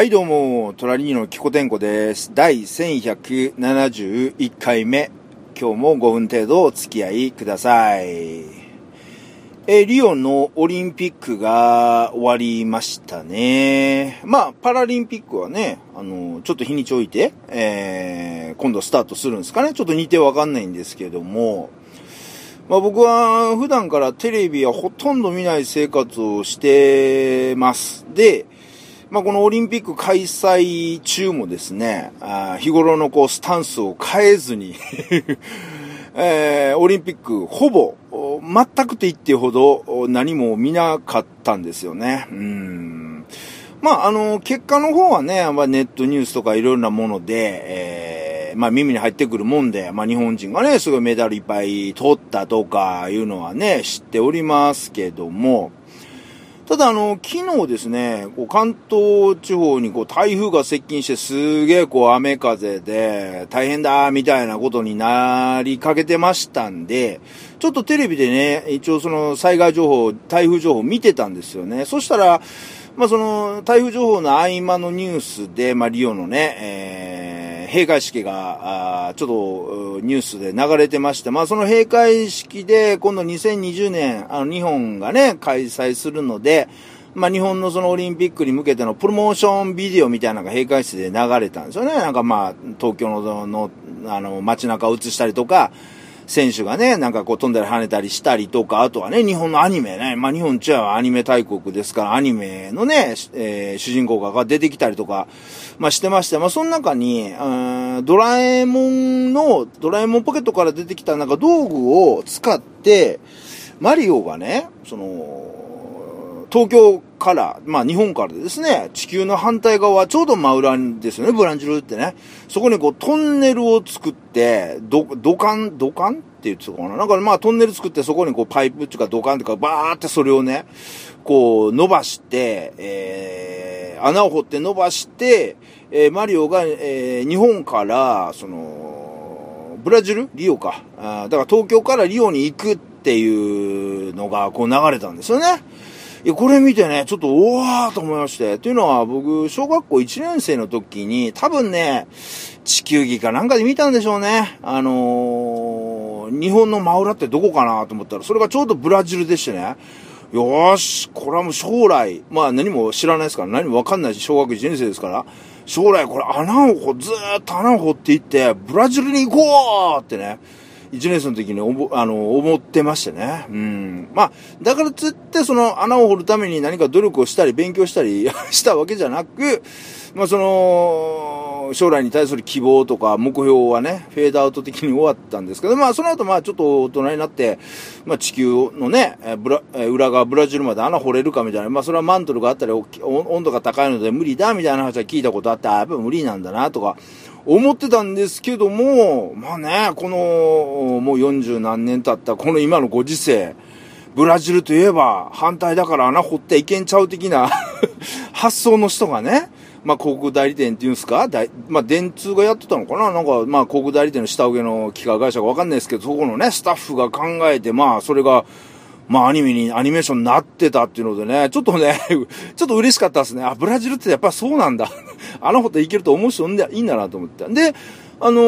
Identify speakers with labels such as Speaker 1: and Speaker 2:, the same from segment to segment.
Speaker 1: はいどうも、トラリーノキコテンコです。第1171回目。今日も5分程度お付き合いください。えリオのオリンピックが終わりましたね。まあ、パラリンピックはね、あの、ちょっと日にち置いて、えー今度スタートするんですかね。ちょっと似てわかんないんですけども、まあ僕は普段からテレビはほとんど見ない生活をしてます。で、まあこのオリンピック開催中もですね、あ日頃のこうスタンスを変えずに、えーオリンピックほぼ、全くと言ってほど何も見なかったんですよね。うん。まああの、結果の方はね、まあ、ネットニュースとかいろいろなもので、えーまあ耳に入ってくるもんで、まあ日本人がね、すごいメダルいっぱい取ったとかいうのはね、知っておりますけども、ただあの、昨日ですね、こう関東地方にこう台風が接近してすげえこう雨風で大変だみたいなことになりかけてましたんで、ちょっとテレビでね、一応その災害情報、台風情報見てたんですよね。そしたら、まあその台風情報の合間のニュースで、まあリオのね、えー閉会式が、あちょっとニュースで流れてまして、まあその閉会式で今度2020年、あの日本がね、開催するので、まあ日本のそのオリンピックに向けてのプロモーションビデオみたいなのが閉会式で流れたんですよね。なんかまあ東京ののあの街中を映したりとか、選手がね、なんかこう飛んだり跳ねたりしたりとか、あとはね、日本のアニメね、まあ日本ちはアニメ大国ですから、アニメのね、えー主人公が出てきたりとか、まあしてまして、まあその中に、うんドラえもんの、ドラえもんポケットから出てきたなんか道具を使って、マリオがね、その、東京から、まあ日本からですね、地球の反対側、ちょうど真裏ですよね、ブランジルってね。そこにこうトンネルを作って、ど、土管、土管って言ってたかななんかまあトンネル作ってそこにこうパイプっていうか土管っていうかバーってそれをね、こう伸ばして、えー、穴を掘って伸ばして、えーマリオが、えー日本から、その、ブラジル？リオか。あだから東京からリオに行くっていうのがこう流れたんですよね。いや、これ見てね、ちょっと、おわーと思いまして。っていうのは、僕、小学校1年生の時に、多分ね、地球儀かなんかで見たんでしょうね。あのー日本の真裏ってどこかなと思ったら、それがちょうどブラジルでしてね。よーし、これはもう将来、まあ何も知らないですから、何もわかんないし、小学1年生ですから、将来これ穴を掘、ずーっと穴を掘っていって、ブラジルに行こうってね、1年生の時におぼあの思ってましてね。うん。まあ、だからつってその穴を掘るために何か努力をしたり勉強したり したわけじゃなく、まあその、将来に対する希望とか目標はね、フェードアウト的に終わったんですけど、まあその後まあちょっと大人になって、まあ地球のね、えブラ、え裏側ブラジルまで穴掘れるかみたいな、まあそれはマントルがあったり、温度が高いので無理だみたいな話は聞いたことあって、あやっぱ無理なんだなとか、思ってたんですけども、まあね、この、もう40何年経ったこの今のご時世、ブラジルといえば反対だから穴掘っていけんちゃう的な 発想の人がね、まあ広告代理店っていうんですか？まあ電通がやってたのかな？なんかまあ広告代理店の下請けの機械会社かわかんないですけど、そこのね、スタッフが考えて、まあそれが、まあアニメに、アニメーションになってたっていうのでね、ちょっとね、ちょっと嬉しかったですね。あ、ブラジルってやっぱそうなんだ。あのこといけると思う人いいんだなと思って。で、あの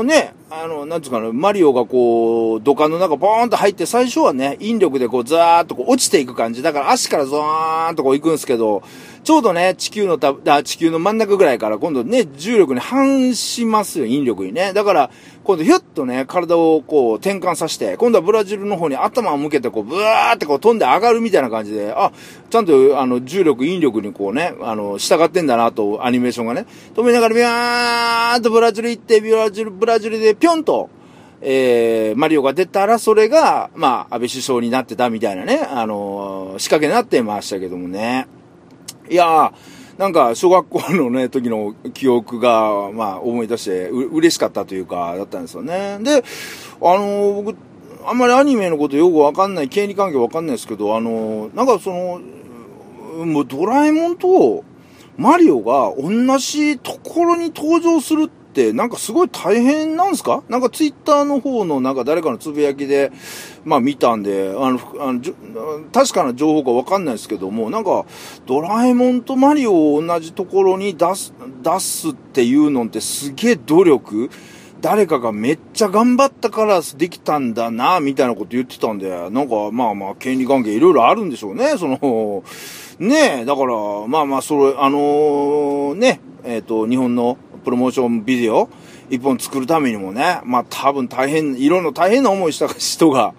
Speaker 1: ーね、あの、なんつうかな、マリオがこう、土管の中ボーンと入って、最初はね、引力でこう、ザーッとこう落ちていく感じ。だから足からゾーンとこう行くんですけど、ちょうどね、地球のた、あ地球の真ん中ぐらいから今度ね、重力に反しますよ、引力にね。だから、今度ヒュッとね、体をこう転換させて、今度はブラジルの方に頭を向けてこう、ブワーってこう飛んで上がるみたいな感じで、あ、ちゃんとあの、重力、引力にこうね、あの、従ってんだなと、アニメーションがね。止めながらビャーンとブラジル行って、ブラジル、ブラジルでぴょんと、えー、マリオが出たら、それが、まあ、安倍首相になってたみたいなね、あの仕掛けになってましたけどもね。いやー、なんか、小学校のね、時の記憶が、まあ、思い出して、う、嬉しかったというか、だったんですよね。で、あのー僕、あんまりアニメのことよくわかんない、経理関係わかんないですけど、あのーなんかその、もうドラえもんと、マリオが同じところに登場するってってなんかすごい大変なんですか？なんかツイッターの方のなんか誰かのつぶやきで、まあ見たんで、あの、あの確かな情報かわかんないですけども、なんかドラえもんとマリオを同じところに出す、出すっていうのってすげえ努力。誰かがめっちゃ頑張ったからできたんだな、みたいなこと言ってたんで、なんかまあまあ権利関係いろいろあるんでしょうね、その、ねえ、だから、まあまあ、それ、あのー、ね、えっ、ー、と、日本のプロモーションビデオ、一本作るためにもね、まあ多分大変、いろんな大変な思いした人が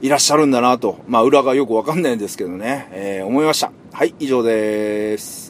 Speaker 1: いらっしゃるんだなと、まあ裏がよくわかんないんですけどね、えー、思いました。はい、以上です。